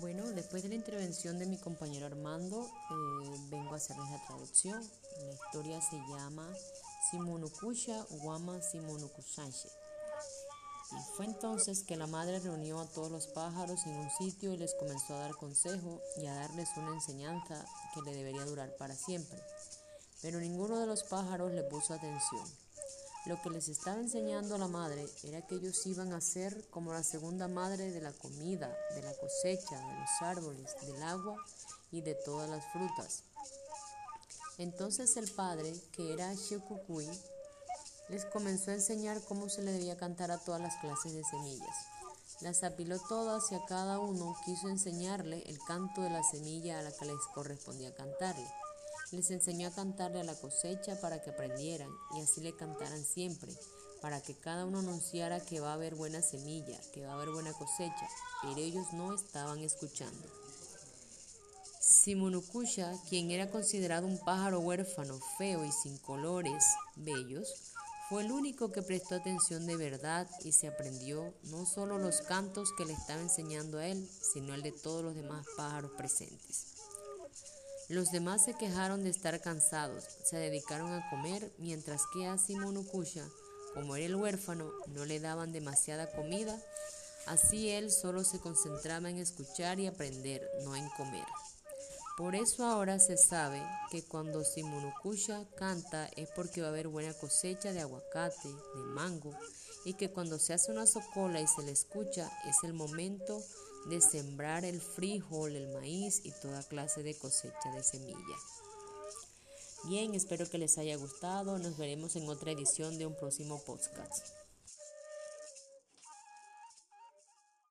Bueno, después de la intervención de mi compañero Armando, eh, vengo a hacerles la traducción. La historia se llama Simonukusha Wama Simonukusanche. Y fue entonces que la madre reunió a todos los pájaros en un sitio y les comenzó a dar consejo y a darles una enseñanza que le debería durar para siempre. Pero ninguno de los pájaros le puso atención. Lo que les estaba enseñando la madre era que ellos iban a ser como la segunda madre de la comida, de la cosecha, de los árboles, del agua y de todas las frutas. Entonces el padre, que era Shekukui, les comenzó a enseñar cómo se le debía cantar a todas las clases de semillas. Las apiló todas y a cada uno quiso enseñarle el canto de la semilla a la que les correspondía cantarle. Les enseñó a cantarle a la cosecha para que aprendieran y así le cantaran siempre, para que cada uno anunciara que va a haber buena semilla, que va a haber buena cosecha, pero ellos no estaban escuchando. Simonukusha, quien era considerado un pájaro huérfano, feo y sin colores bellos, fue el único que prestó atención de verdad y se aprendió no solo los cantos que le estaba enseñando a él, sino el de todos los demás pájaros presentes. Los demás se quejaron de estar cansados, se dedicaron a comer, mientras que a Simonukusha, como era el huérfano, no le daban demasiada comida, así él solo se concentraba en escuchar y aprender, no en comer. Por eso ahora se sabe que cuando Simonukusha canta es porque va a haber buena cosecha de aguacate, de mango, y que cuando se hace una socola y se le escucha es el momento de sembrar el frijol, el maíz y toda clase de cosecha de semilla. Bien, espero que les haya gustado. Nos veremos en otra edición de un próximo podcast.